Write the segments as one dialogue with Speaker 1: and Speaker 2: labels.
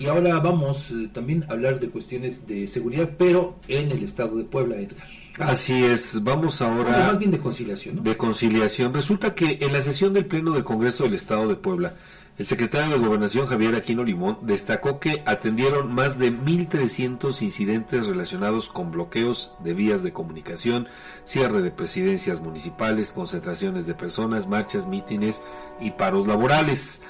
Speaker 1: Y ahora vamos eh, también a hablar de cuestiones de seguridad, pero en el estado de Puebla, Edgar.
Speaker 2: Así es, vamos ahora...
Speaker 1: más bien de conciliación, ¿no?
Speaker 2: De conciliación. Resulta que en la sesión del Pleno del Congreso del Estado de Puebla, el secretario de Gobernación Javier Aquino Limón destacó que atendieron más de 1.300 incidentes relacionados con bloqueos de vías de comunicación, cierre de presidencias municipales, concentraciones de personas, marchas, mítines y paros laborales.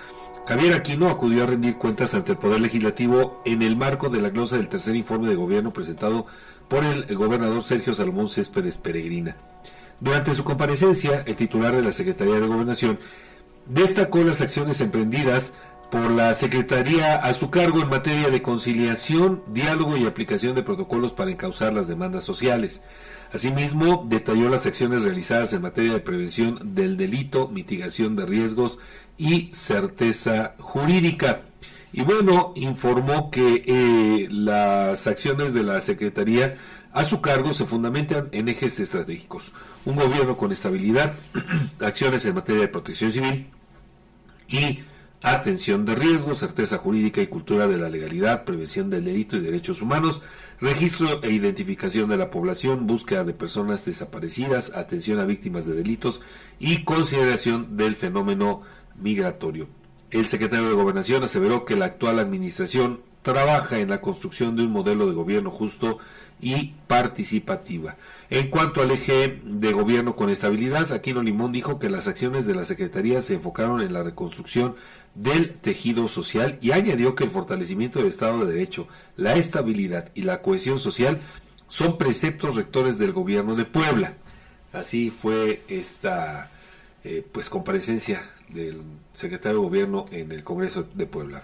Speaker 2: Javier Aquino acudió a rendir cuentas ante el Poder Legislativo en el marco de la glosa del tercer informe de gobierno presentado por el gobernador Sergio Salomón Céspedes Peregrina. Durante su comparecencia, el titular de la Secretaría de Gobernación destacó las acciones emprendidas por la Secretaría a su cargo en materia de conciliación, diálogo y aplicación de protocolos para encauzar las demandas sociales. Asimismo, detalló las acciones realizadas en materia de prevención del delito, mitigación de riesgos y certeza jurídica. Y bueno, informó que eh, las acciones de la Secretaría a su cargo se fundamentan en ejes estratégicos. Un gobierno con estabilidad, acciones en materia de protección civil y atención de riesgos, certeza jurídica y cultura de la legalidad, prevención del delito y derechos humanos, registro e identificación de la población, búsqueda de personas desaparecidas, atención a víctimas de delitos y consideración del fenómeno migratorio. El secretario de Gobernación aseveró que la actual administración trabaja en la construcción de un modelo de gobierno justo y participativa. En cuanto al eje de gobierno con estabilidad, Aquino Limón dijo que las acciones de la Secretaría se enfocaron en la reconstrucción del tejido social y añadió que el fortalecimiento del Estado de Derecho, la estabilidad y la cohesión social son preceptos rectores del gobierno de Puebla. Así fue esta eh, pues comparecencia del secretario de Gobierno en el Congreso de Puebla.